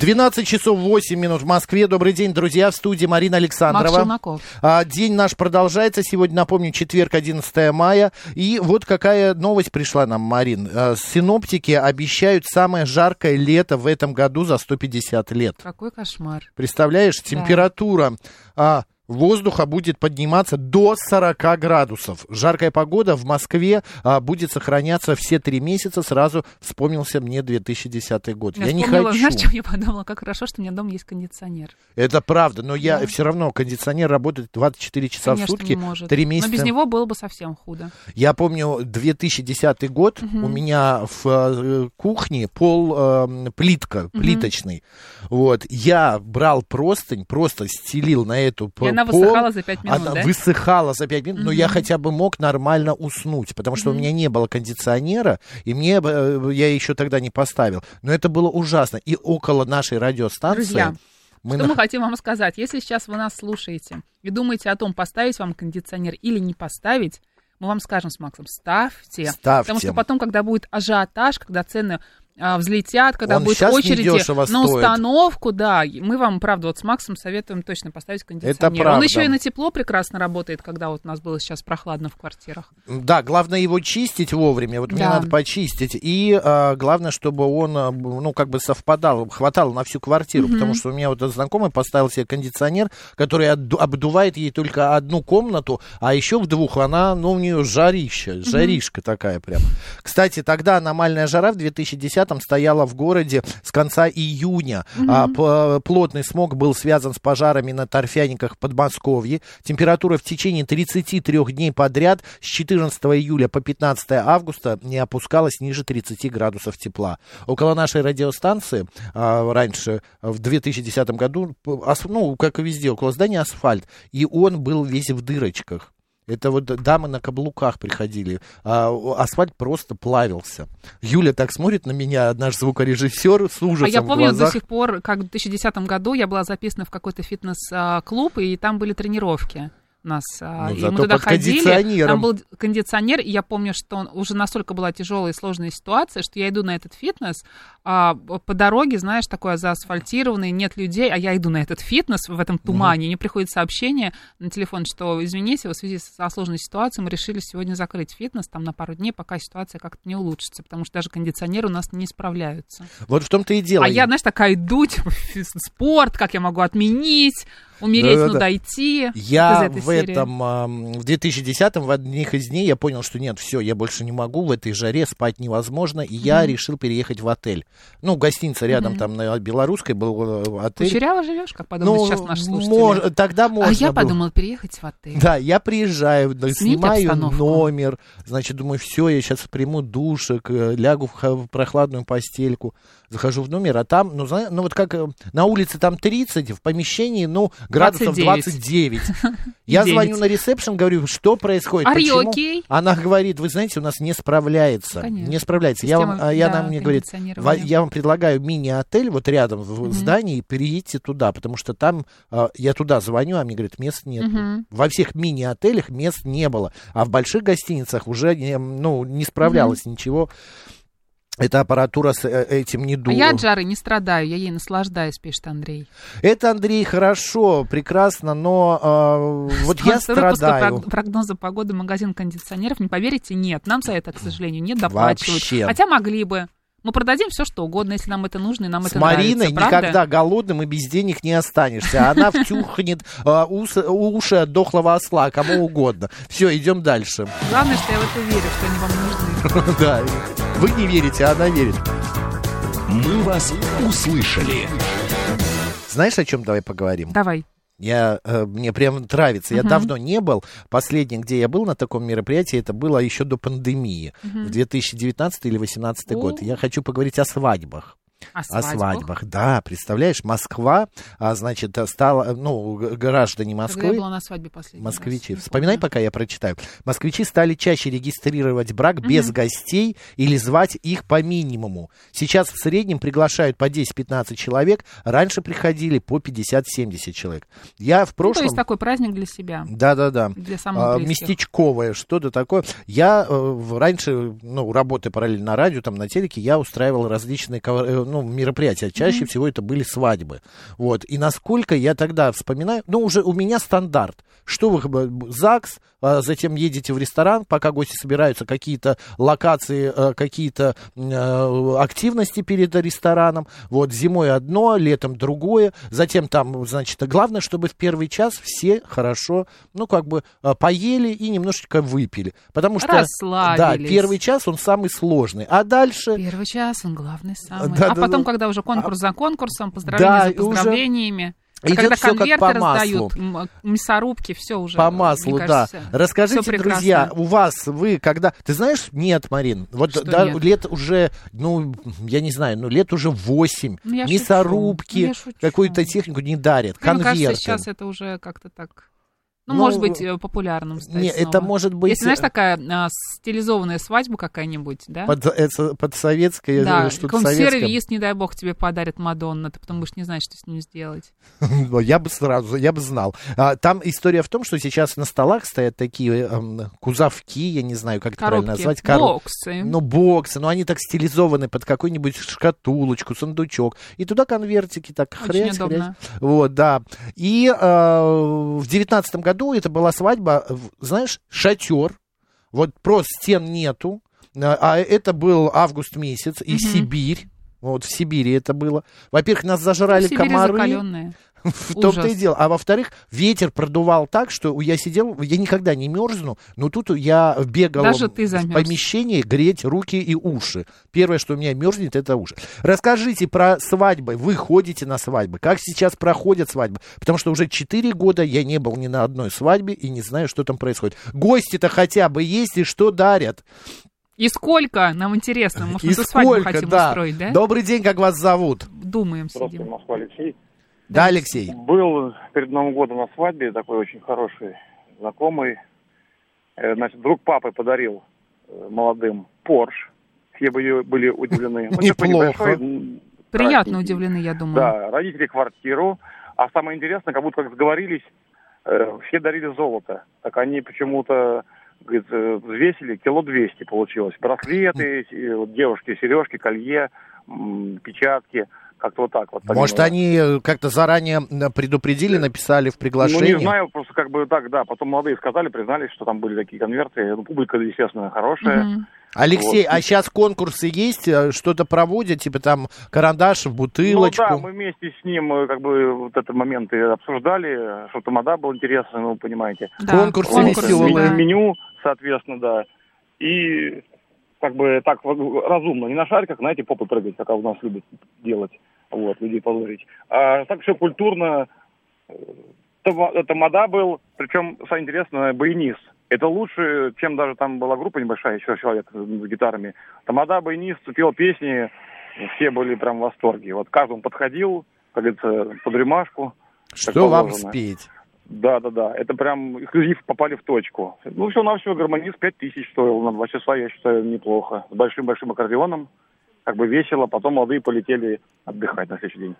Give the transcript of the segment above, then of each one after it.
12 часов 8 минут в Москве. Добрый день, друзья. В студии Марина Александрова. А, День наш продолжается. Сегодня, напомню, четверг, 11 мая. И вот какая новость пришла нам, Марин. А, Синоптики обещают самое жаркое лето в этом году за 150 лет. Какой кошмар. Представляешь, температура а, воздуха будет подниматься до 40 градусов. Жаркая погода в Москве а, будет сохраняться все три месяца. Сразу вспомнился мне 2010 год. Я, Я, не хочу. знаешь, что я подумала? Как хорошо, что у меня дома есть кондиционер. Это правда, но я Да. все равно кондиционер работает 24 часа Конечно, в сутки, может. три месяца. Но без него было бы совсем худо. Я помню 2010 год, у меня в э, кухне пол э, плитка, плиточный. Вот, я брал простынь, просто стелил на эту И она пол. высыхала за пять минут, Она да? высыхала за 5 минут, но я хотя бы мог нормально уснуть, потому что у меня не было кондиционера, и мне э, я еще тогда не поставил. Но это было ужасно. И около нашей радиостанции Друзья, мы Что на- мы хотим вам сказать? Если сейчас вы нас слушаете и думаете о том, поставить вам кондиционер или не поставить, мы вам скажем с Максом, ставьте. Ставьте. Потому что потом, когда будет ажиотаж, когда цены взлетят, когда Он будет очереди недешево на стоит. установку, да, и мы вам, правда, вот с Максом советуем точно поставить кондиционер. Он правда. еще и на тепло прекрасно работает, когда вот у нас было сейчас прохладно в квартирах. Да, главное его чистить вовремя. Вот мне Да. надо почистить. И а, главное, чтобы он, а, ну, как бы совпадал, хватало на всю квартиру. Потому что у меня вот знакомый поставил себе кондиционер, который обдувает ей только одну комнату, а еще в двух она, ну, у нее жарища, жаришка такая прям. Кстати, тогда аномальная жара в 2010-м стояла в городе с конца июня. П- плотный смог был связан с пожарами на торфяниках в Подмосковье. Температура в течение 33 дней подряд с 14 июля по 15 августа не опускалась ниже 30 градусов тепла. Около нашей радиостанции а, раньше, в 2010 году, ну, как и везде, около здания асфальт, и он был весь в дырочках. Это вот дамы на каблуках приходили. А асфальт просто плавился. Юля так смотрит на меня, наш звукорежиссер, с ужасом а я помню до сих пор, как в 2010 году я была записана в какой-то фитнес-клуб, и там были тренировки нас. а, Ну, и мы туда ходили, там был кондиционер, и я помню, что он, уже настолько была тяжелая и сложная ситуация, что я иду на этот фитнес, а, по дороге, знаешь, такое заасфальтированное, нет людей, а я иду на этот фитнес в этом тумане, и мне приходит сообщение на телефон, что, извините, в связи со сложной ситуацией мы решили сегодня закрыть фитнес там на пару дней, пока ситуация как-то не улучшится, потому что даже кондиционеры у нас не справляются. Вот в том-то и дело. А я, знаешь, такая иду, типа, спорт, как я могу отменить, умереть, ну дойти. Я в серии. этом, в 2010-м, в одних из дней я понял, что нет, все, я больше не могу, в этой жаре спать невозможно, и я решил переехать в отель. Ну, гостиница рядом там на Белорусской был э, отель. Кучеряво живешь, как подумают сейчас наши слушатели. Ну, мож- тогда можно а я было. подумала переехать в отель. Да, я приезжаю, Сменить снимаю обстановку. номер, значит, думаю, все, я сейчас приму душек, э, лягу в прохладную постельку, захожу в номер, а там, ну, ну вот как э, на улице там 30, в помещении, ну, градусов 29. 29. Я девять. звоню на ресепшн, говорю, что происходит, Are почему? okay? Она говорит, вы знаете, у нас не справляется, Конечно. не справляется. Я вам, Система, а, я да, нам мне говорит, кондиционирования. «Ва- я вам предлагаю мини-отель вот рядом в здании, переедьте туда, потому что там, а, я туда звоню, а мне говорят, мест нет. Во всех мини-отелях мест не было, а в больших гостиницах уже ну, не справлялось ничего. Эта аппаратура с э, этим не А дула. я от жары не страдаю, я ей наслаждаюсь, пишет Андрей. Это, Андрей, хорошо, прекрасно, но а, вот я страдаю. прог- прогноза погоды магазин кондиционеров. Не поверите, нет. Нам за это, к сожалению, не доплачивают. Вообще. Хотя могли бы. Мы продадим все, что угодно, если нам это нужно и нам С это Мариной нравится. правда? никогда голодным и без денег не останешься. Она втюхнет а, ус- уши от дохлого осла, кому угодно. Все, идем дальше. Главное, что я в это верю, что они вам нужны. Да, вы не верите, а она верит. «Мы вас услышали». Знаешь, о чем давай поговорим? Давай. Я, э, мне прям нравится. Я Мгм. давно не был. Последнее, где я был на таком мероприятии, это было еще до пандемии. В 2019 или 2018 год. О. Я хочу поговорить о свадьбах. О О свадьбах. свадьбах, да, представляешь, Москва, а, значит, стала, ну, граждане Когда Москвы, я была на свадьбе последний раз, Москвичи. не Вспоминай, помню. пока я прочитаю. Москвичи стали чаще регистрировать брак без гостей или звать их по минимуму. Сейчас в среднем приглашают по 10-15 человек. Раньше приходили по 50-70 человек. Я в Ну, то прошлом... есть такой праздник для себя, Да-да-да. для самых А, местечковое, что-то такое. Я э, раньше, ну, работая параллельно на радио, там, на телеке, я устраивал различные э, ну, мероприятия. Чаще всего это были свадьбы. Вот. И насколько я тогда вспоминаю, ну, уже у меня стандарт. Что вы, ЗАГС, а затем едете в ресторан, пока гости собираются, какие-то локации, э, какие-то э, активности перед рестораном. Вот, зимой одно, летом другое. Затем там, значит, главное, чтобы в первый час все хорошо, ну, как бы э, поели и немножечко выпили. Потому что, да, первый час, он самый сложный. А дальше... Первый час, он главный самый. Да, а да, потом, да. когда уже конкурс за конкурсом, поздравления Да, за поздравлениями. А идет когда как конверты по раздают, м- мясорубки, все уже. По маслу, кажется, да. Расскажите, друзья, у вас, вы когда... Ты знаешь, нет, Марин, вот Что да, нет? лет уже, ну, я не знаю, ну, лет уже 8, Ну, мясорубки, ну, какую-то технику не дарят, Ну, Мне конверты. кажется, сейчас это уже как-то так... Ну, Ну, может быть, э, популярным стать Не, снова. это может быть Если, знаешь, такая а, стилизованная свадьба какая-нибудь, да? под, это, под советское, да, э, что-то советское. сервис, не дай бог, тебе подарит Мадонна, ты потом будешь не знать, что с ним сделать. Я бы сразу, я бы знал. А, Там история в том, что сейчас на столах стоят такие эм, кузовки, я не знаю, как это правильно назвать. коро- боксы. Ну, боксы, но они так стилизованы под какую-нибудь шкатулочку, сундучок. И туда конвертики так Очень хрясь, удобно. хрясь. Вот, да. И э, в девятнадцатом году это была свадьба, в- знаешь, шатер. Вот просто стен нету. А а это был август месяц, и Мгм. Сибирь. Вот в Сибири это было. Во-первых, нас зажрали Сибири комары. закаленные. В том-то и дело. А во-вторых, ветер продувал так, что я сидел, я никогда не мерзну, но тут я бегал Даже ты в замерз. помещении греть руки и уши. Первое, что у меня мерзнет, это уши. Расскажите про свадьбы. Вы ходите на свадьбы. Как сейчас проходят свадьбы? Потому что уже 4 года я не был ни на одной свадьбе и не знаю, что там происходит. Гости-то хотя бы есть и что дарят. И сколько? Нам интересно. Может, мы свадьбу хотим да. устроить, да? Добрый день, как вас зовут? Думаем, Здравствуйте, сидим. Москва, Алексей. Да, Алексей. Был перед Новым годом на свадьбе такой очень хороший знакомый. Э, Значит, друг папы подарил э, молодым Порш. Все были, были удивлены. Ну, Неплохо. Приятно удивлены, я думаю. Да, родители квартиру. А самое интересное, как будто как сговорились, э, все дарили золото. Так они почему-то говорит, взвесили, кило 200 получилось. Браслеты, вот девушки, сережки, колье, печатки. Как-то вот так вот. Может, они э, как-то заранее предупредили, написали в приглашении? Ну, не знаю, просто как бы так, да. Потом молодые сказали, признались, что там были такие конверты. Ну, публика, естественно, хорошая. Мгм. Алексей, Вот. а сейчас конкурсы есть? Э, Что-то проводят, типа там карандаш в бутылочку? Ну да, мы вместе с ним э, как бы вот этот момент и обсуждали, что тамада был интересный, ну, понимаете. Да, Конкурсы конкурсы, веселые. да. Меню, соответственно, да. И как бы так разумно, не на шариках, знаете, попы прыгать, как у нас любят делать, вот, людей позорить. А так все культурно. Тамада был, причем, самое интересное, баянист. Это лучше, чем даже там была группа небольшая, еще человек с гитарами. Тамада, баянист, пел песни, все были прям в восторге. Вот каждому подходил, как говорится, под рюмашку. Что вам спеть? Да, да, да. Это прям эксклюзив попали в точку. Ну, все навсего гармонист 5 тысяч стоил. На два часа, я считаю, неплохо. С большим-большим аккордеоном. Как бы весело. Потом молодые полетели отдыхать на следующий день.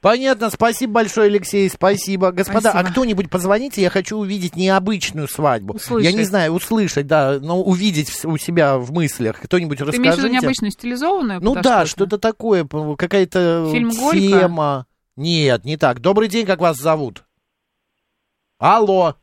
Понятно, спасибо большое, Алексей, спасибо. Господа, а Спасибо. кто-нибудь позвоните, я хочу увидеть необычную свадьбу. Услышать. Я не знаю, услышать, да, но увидеть у себя в мыслях. Кто-нибудь Ты имеешь в виду расскажите. необычную стилизованную? Ну да, что-то? такое, какая-то тема. Нет, не так. Добрый день, как вас зовут? Алло.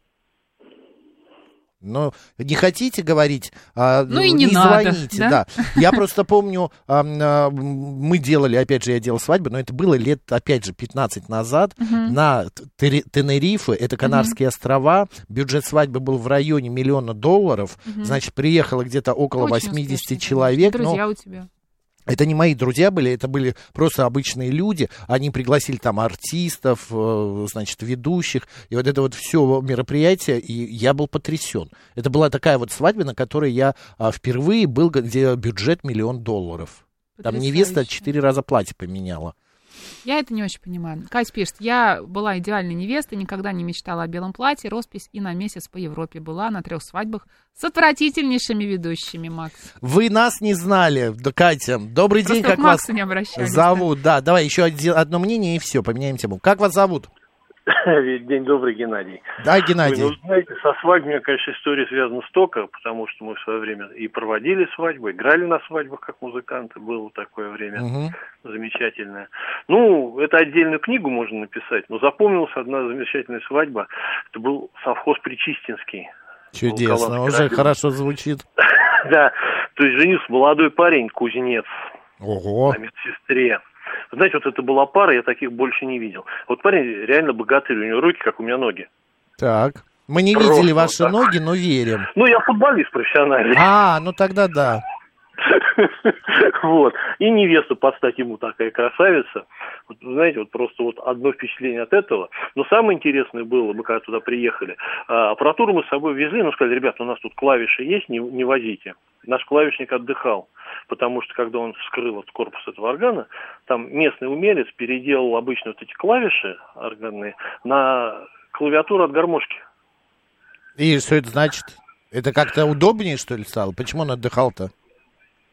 Ну, не хотите говорить? а, Ну и не надо, звоните, да? да. Я просто помню, а, а, мы делали, опять же, я делал свадьбу, но это было лет, опять же, 15 назад на Тери- Тенерифе, это Канарские острова. Бюджет свадьбы был в районе миллиона долларов. Значит, приехало где-то около Очень 80 успешно, человек. но Друзья у тебя. Это не мои друзья были, это были просто обычные люди. Они пригласили там артистов, э, значит, ведущих. И вот это вот все мероприятие, и я был потрясен. Это была такая вот свадьба, на которой я а, впервые был, где бюджет миллион долларов. Там невеста четыре раза платье поменяла. Я это не очень понимаю. Кать пишет, я была идеальной невестой, никогда не мечтала о белом платье, роспись и на месяц по Европе была на трех свадьбах с отвратительнейшими ведущими, Макс. Вы нас не знали, да, Катя. Добрый день, Просто как к вас не зовут? Да, давай еще один- одно мнение и все, поменяем тему. Как вас зовут? День добрый, Геннадий. Да, Геннадий. ну, знаете, со свадьбами, конечно, история связана столько, потому что мы в свое время и проводили свадьбы, играли на свадьбах как музыканты, было такое время Мгм. замечательное. Ну, это отдельную книгу можно написать, но запомнилась одна замечательная свадьба. Это был совхоз Причистинский. Чудесно, уже хорошо звучит. Да, то есть женился молодой парень, кузнец, Ого. на медсестре. Знаете, вот это была пара, я таких больше не видел. Вот парень реально богатырь, у него руки, как у меня ноги. Так. Мы не Просто видели ваши так. ноги, но верим. Ну, я футболист профессиональный. А, ну тогда да. Вот. И невеста под ему такая красавица. Вот, знаете, вот просто вот одно впечатление от этого. Но самое интересное было, мы когда туда приехали, а, аппаратуру мы с собой везли, ну, сказали, ребята, у нас тут клавиши есть, не, не возите. Наш клавишник отдыхал, потому что когда он вскрыл этот корпус этого органа, там местный умелец переделал обычно вот эти клавиши органные на клавиатуру от гармошки. И что это значит? Это как-то удобнее, что ли, стало? Почему он отдыхал-то?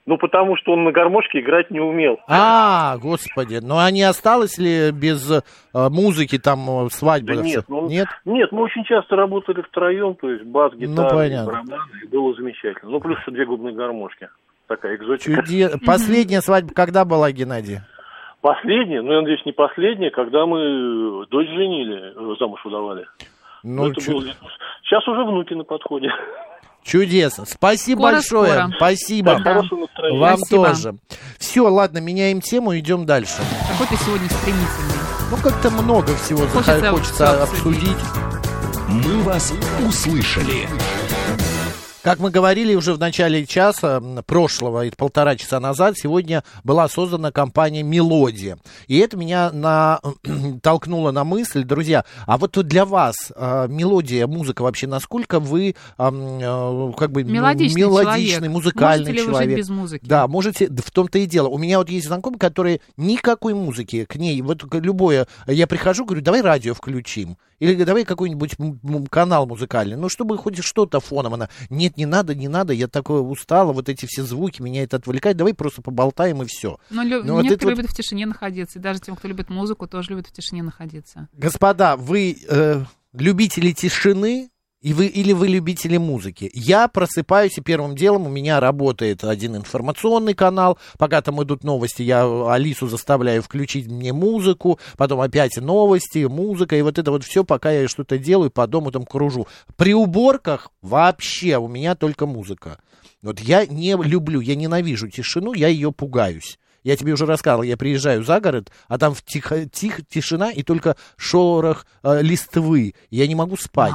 Ну, потому что он на гармошке играть не умел. А, господи, ну а не осталось ли без э, музыки там э, свадьба? Да нет, ну, Нет? Нет, мы очень часто работали втроем, то есть бас, гитара, Ну, понятно. барабаны, и было замечательно. Ну, плюс две губные гармошки. Такая экзотика. Чуде... Последняя свадьба когда была, Геннадий? Последняя, ну, я надеюсь, не последняя, когда мы дочь женили, э, замуж выдавали. Ну, это чу- было Сейчас уже внуки на подходе. Чудесно. Спасибо Скоро, большое. скоро. Спасибо. Да. Вам Спасибо. тоже. Все, ладно, меняем тему, идем дальше. Какой ты сегодня стремительный. Ну, как-то много всего Хочется хочется, обсудить. «Мы вас услышали». Как мы говорили уже в начале часа прошлого, и полтора часа назад, сегодня была создана компания «Мелодия». И это меня на, толкнуло на мысль, друзья, а вот для вас э, мелодия, музыка вообще, насколько вы ам, э, как бы ну, Мелодичный мелодичный, человек. музыкальный Можете ли вы жить без музыки? Да, можете, в том-то и дело. У меня вот есть знакомые, которые никакой музыки к ней, вот любое, я прихожу, говорю, давай радио включим. Или давай какой-нибудь канал музыкальный, ну, чтобы хоть что-то фоном она. Нет, не надо, не надо, я такое устала, вот эти все звуки, меня это отвлекает, давай просто поболтаем и все. Но лю- Ну, вот это некоторые вот- любят в тишине находиться. И даже тем, кто любит музыку, тоже любят в тишине находиться. Господа, вы э, любители тишины, и вы, или вы любители музыки. Я просыпаюсь, и первым делом у меня работает один информационный канал. Пока там идут новости, я Алису заставляю включить мне музыку. Потом опять новости, музыка. И вот это вот все, пока я что-то делаю, по дому там кружу. При уборках вообще у меня только музыка. Вот я не люблю, я ненавижу тишину, я ее пугаюсь. Я тебе уже рассказывал, я приезжаю за город, а там тихо, тих, тишина и только шорох э, листвы. Я не могу спать.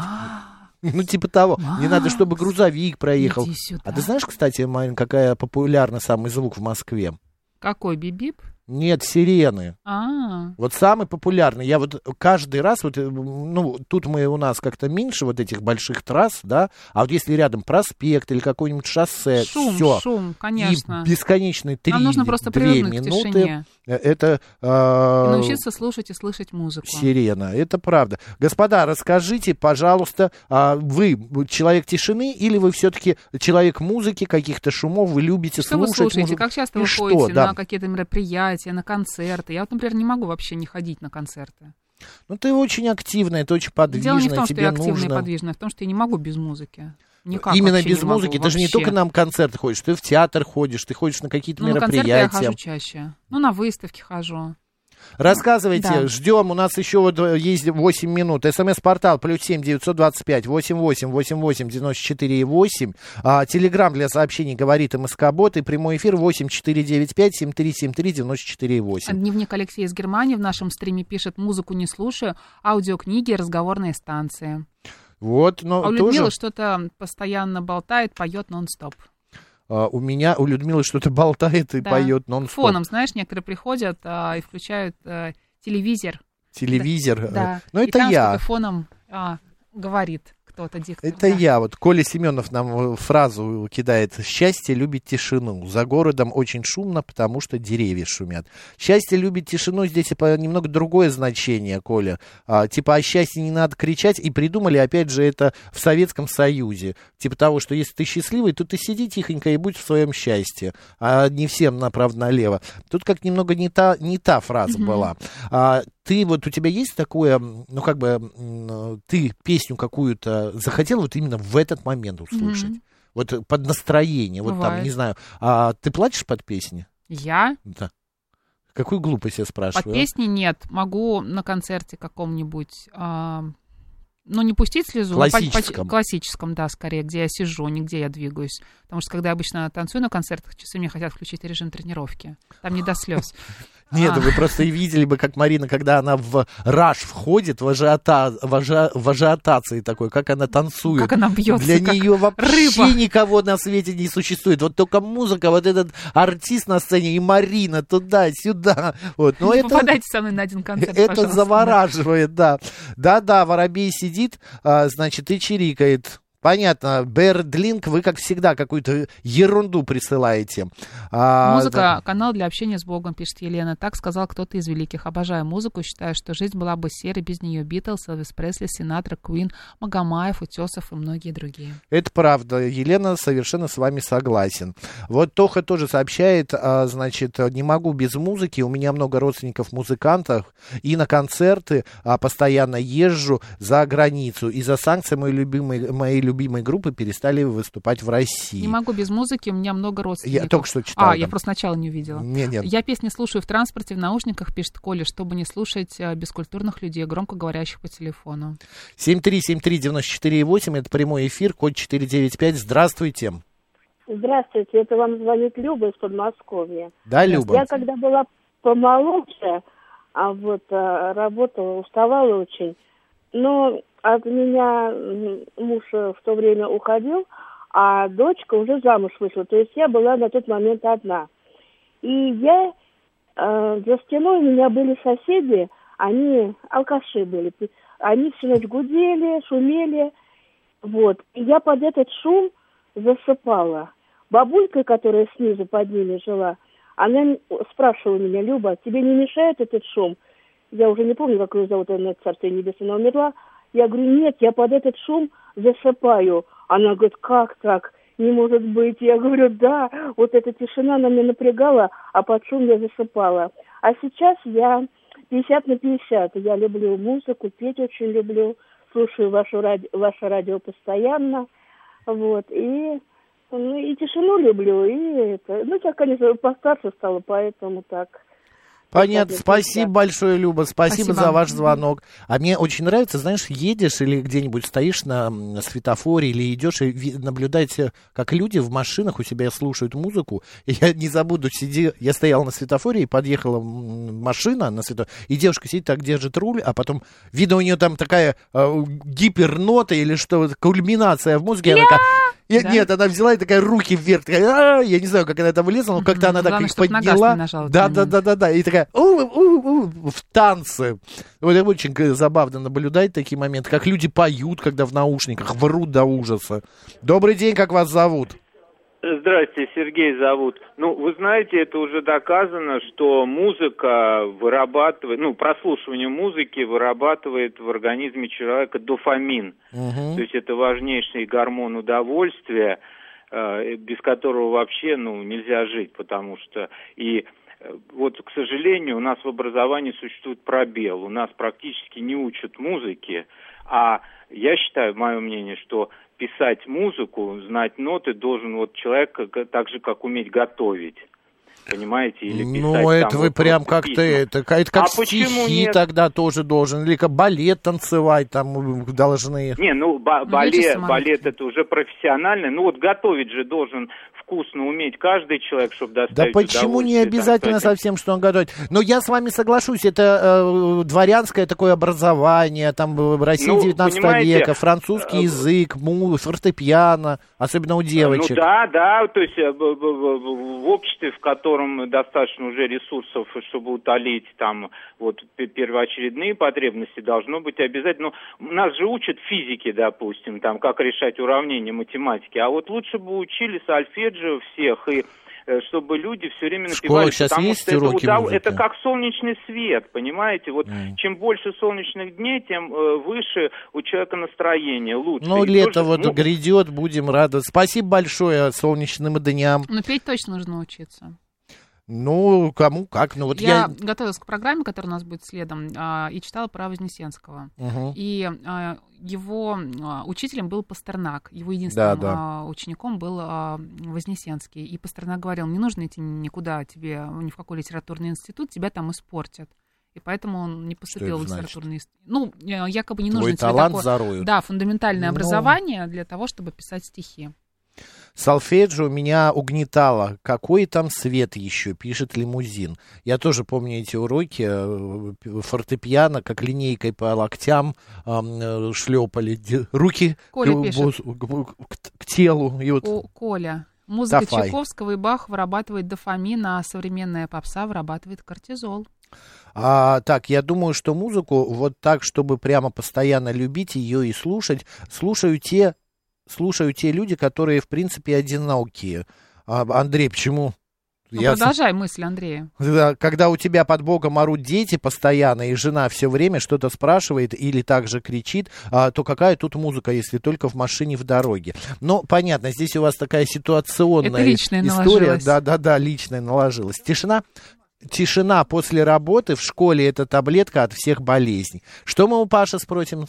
Ну, типа того. Не надо, чтобы грузовик проехал. А ты знаешь, кстати, Марин, какая популярна самый звук в Москве? Какой бибип? Нет, сирены. А, Вот самый популярный. Я вот каждый раз, вот, э, ну, тут мы у нас как-то меньше вот этих больших трасс, да, а вот если рядом проспект или какое-нибудь шоссе, шум, все. шум, конечно. И бесконечные три, Нам нужно просто две минуты. э, Это И э, научиться слушать и слышать музыку. сирена. Это правда. Господа, расскажите, пожалуйста, а вы человек тишины или вы все-таки человек музыки, каких-то шумов, вы любите Что вы слушать слушаете? музыку? Как часто И вы что, ходите да. на какие-то мероприятия, на концерты? Я вот, например, не могу вообще не ходить на концерты. Ну, ты очень активная, ты очень Дело подвижная, не в том, что я активная и подвижная, а в том, что я не могу без музыки. Никак Именно вообще без могу, музыки. Ты же не вообще. только на концерты ходишь, ты в театр ходишь, ты ходишь на какие-то Ну, на концерты я мероприятия. хожу чаще. Ну, на выставки хожу. Рассказывайте, Да. ждем. У нас еще вот э, есть 8 минут. СМС-портал плюс 7 925 88 88 94 8. А, Телеграмм для сообщений говорит МСК-бот. И прямой эфир 8 495 7373 94 8. Дневник Алексея из Германии в нашем стриме пишет «Музыку не слушаю, аудиокниги, разговорные станции». Вот, но А у тоже... Людмилы что-то постоянно болтает, поет нон-стоп. А, у меня, у Людмилы что-то болтает и Да. поет нон Фоном, знаешь, некоторые приходят а, и включают а, телевизор. Телевизор. э, Да. Ну, И это там я. фоном а, говорит кто-то диктор. Это да. я. Вот Коля Семенов нам э, фразу кидает. Счастье любит тишину. За городом очень шумно, потому что деревья шумят. Счастье любит тишину. Здесь немного другое значение, Коля. А, типа о счастье не надо кричать. И придумали, опять же, это в Советском Союзе. Типа того, что если ты счастливый, то ты сиди тихонько и будь в своем счастье. А не всем направо-налево. Тут как немного не та, не та фраза была. А, ты вот у тебя есть такое, ну как бы ты песню какую-то захотел вот именно в этот момент услышать? Мгм. Вот э, под настроение, вот там, не знаю. А ты плачешь под песни? Я Да. Какую глупость я под спрашиваю? а? песни нет. Могу на концерте каком-нибудь... а, ну, не пустить слезу. но по- по- Классическом. классическом, да, скорее, где я сижу, не где я двигаюсь. Потому что, когда я обычно танцую на концертах, часы мне хотят включить режим тренировки. Там не до слез. Нет, А. вы просто видели бы, как Марина, когда она в раш входит, в, ажиота, в, ажи- в ажиотации такой, как она танцует. Как она бьется, Для как нее вообще рыба. никого на свете не существует. Вот только музыка, вот этот артист на сцене и Марина туда-сюда. Вот. Но это, Попадайте со мной на один концерт, это пожалуйста. завораживает, да. Да-да, воробей сидит, а, значит, и чирикает. Понятно, Бердлинг, вы, как всегда, какую-то ерунду присылаете. А, Музыка, канал для общения с Богом, пишет Елена. Так сказал кто-то из великих. Обожаю музыку, считаю, что жизнь была бы серой без нее. Битлз, Элвис Пресли, Синатра, Куин, Магомаев, Утесов и многие другие. Это правда. Елена совершенно с вами согласен. Вот Тоха тоже сообщает, а, значит, не могу без музыки. У меня много родственников музыкантов. И на концерты а, постоянно езжу за границу. Из-за санкций мои любимые, мои любимые группы перестали выступать в России. Не могу без музыки, у меня много родственников. Я только что читал. А, да. я просто сначала не увидела. Не, не. Я песни слушаю в транспорте, в наушниках, пишет Коля, чтобы не слушать э, бескультурных людей, громко говорящих по телефону. 7373948, это прямой эфир, код 495. Здравствуйте. Здравствуйте, это вам звонит Люба из Подмосковья. Да, Люба? Я когда была помоложе, а вот а, работала, уставала очень, но от меня муж э, в то время уходил, а дочка уже замуж вышла. То есть я была на тот момент одна. И я э, за стеной у меня были соседи, они алкаши были. Они всю ночь гудели, шумели. Вот. И я под этот шум засыпала. Бабулька, которая снизу под ними жила, она спрашивала меня, Люба, тебе не мешает этот шум? Я уже не помню, как ее зовут, она царствие небесное, умерла. Я говорю, нет, я под этот шум засыпаю. Она говорит, как так? Не может быть. Я говорю, да, вот эта тишина она меня напрягала, а под шум я засыпала. А сейчас я 50 на 50. Я люблю музыку, петь очень люблю, слушаю вашу ради... ваше радио постоянно. Вот, и, ну, и тишину люблю, и это, ну, я, конечно, постарше стала, поэтому так. Понятно. Спасибо да. большое, Люба. Спасибо, Спасибо. за ваш звонок. А мне очень нравится, знаешь, едешь или где-нибудь стоишь на светофоре или идешь и наблюдаете, как люди в машинах у себя слушают музыку. И я не забуду, сиди, я стоял на светофоре и подъехала машина на светофоре, и девушка сидит так, держит руль, а потом видно у нее там такая э, гипернота или что, кульминация в музыке. Она такая, «Нет, Да? нет, она взяла и такая руки вверх, такая, «А-а-а». я не знаю, как она там влезла, но как-то она так Главное, их на газ подняла. нажала да, да, да, да, да, и такая «У, у, у», в танце. Вот это очень забавно наблюдать такие моменты, как люди поют, когда в наушниках, врут до ужаса. Добрый день, как вас зовут? Здрасте, Сергей зовут. Ну, вы знаете, это уже доказано, что музыка вырабатывает, ну, прослушивание музыки вырабатывает в организме человека дофамин. Мгм. То есть это важнейший гормон удовольствия, э, без которого вообще, ну, нельзя жить, потому что и э, вот, к сожалению, у нас в образовании существует пробел. У нас практически не учат музыке, а я считаю, мое мнение, что писать музыку, знать ноты должен вот человек как- так же, как уметь готовить. Понимаете, или писать Ну, там это вы вот прям как-то, это, это как А почему стихи нет? тогда тоже должен, или как балет танцевать там должны. Не, ну ба- Ну, балет, балет это уже профессионально. Ну вот готовить же должен вкусно уметь каждый человек, чтобы Да доставить почему не обязательно там, совсем, что он готовит? Но я с вами соглашусь, это э, дворянское такое образование, там э, Россия Ну, 19 понимаете, века, французский э, язык, му, фортепиано, особенно у девочек. Ну да, да, то есть э, в обществе, в котором достаточно уже ресурсов, чтобы утолить там вот первоочередные потребности, должно быть обязательно. Ну, нас же учат физике, допустим, там как решать уравнения математики, а вот лучше бы учили сольфеджио всех и э, чтобы люди все время напевали, щас потому есть что это, уроки удов- музыки? это как солнечный свет, понимаете? Вот Мгм. чем больше солнечных дней, тем э, выше у человека настроение, лучше. Ну, И лето вот ну, грядет, будем рады. Спасибо большое солнечным дням. Но петь точно нужно учиться. Ну, кому как. Ну, вот я, я... готовилась к программе, которая у нас будет следом, а, и читала про Вознесенского. Мгм. И а, его а, учителем был Пастернак. Его единственным Да, да. учеником был Вознесенский. И Пастернак говорил, не нужно идти никуда тебе, ни в какой литературный институт, тебя там испортят. И поэтому он не поступил в литературный институт. Ну, э, якобы не Твой нужно тебе такое... зароют. Да, фундаментальное Ну. образование для того, чтобы писать стихи. Сольфеджио меня угнетало. Какой там свет еще, пишет лимузин. Я тоже помню эти уроки. э, Фортепиано, как линейкой по локтям э, шлепали. Руки Коля к, пишет. к- к- к телу. И вот О, Коля. Музыка. Чайковского и Бах вырабатывает дофамин, а современная попса вырабатывает кортизол. А, так, я думаю, что музыку вот так, чтобы прямо постоянно любить ее и слушать, слушаю те, слушаю те люди, которые, в принципе, одинокие. А, Андрей, почему? Ну, Я продолжай мысль, Андрея. Да, Когда у тебя под боком орут дети постоянно, и жена все время что-то спрашивает или также кричит, а, то какая тут музыка, если только в машине в дороге? Ну, понятно, здесь у вас такая ситуационная история. наложилось. Да-да-да, личная наложилась. Тишина. Тишина после работы в школе это таблетка от всех болезней. Что мы у Паши спросим?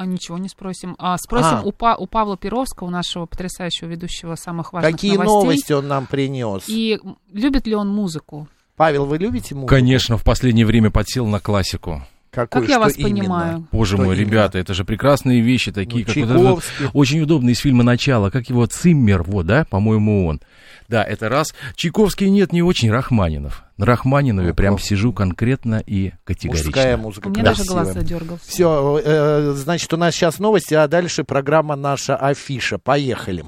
А ничего не спросим. А, спросим А. У, Па- у Павла Перовского, у нашего потрясающего ведущего самых важных Какие новостей. новости он нам принес? И любит ли он музыку? Павел, вы любите музыку? Конечно, в последнее время подсел на классику. Какую, Как я вас именно? понимаю? Боже Что мой, именно? ребята, это же прекрасные вещи, такие, Ну, как вот этот очень удобный из фильма «Начало», как его Циммер, вот, да, по-моему, он. Да, это раз. Чайковский нет, не очень, Рахманинов. На Рахманинове прям сижу конкретно и категорично. Мужская музыка. У меня даже глаз задергался. Все, значит, у нас сейчас новости, а дальше программа наша Афиша. Поехали.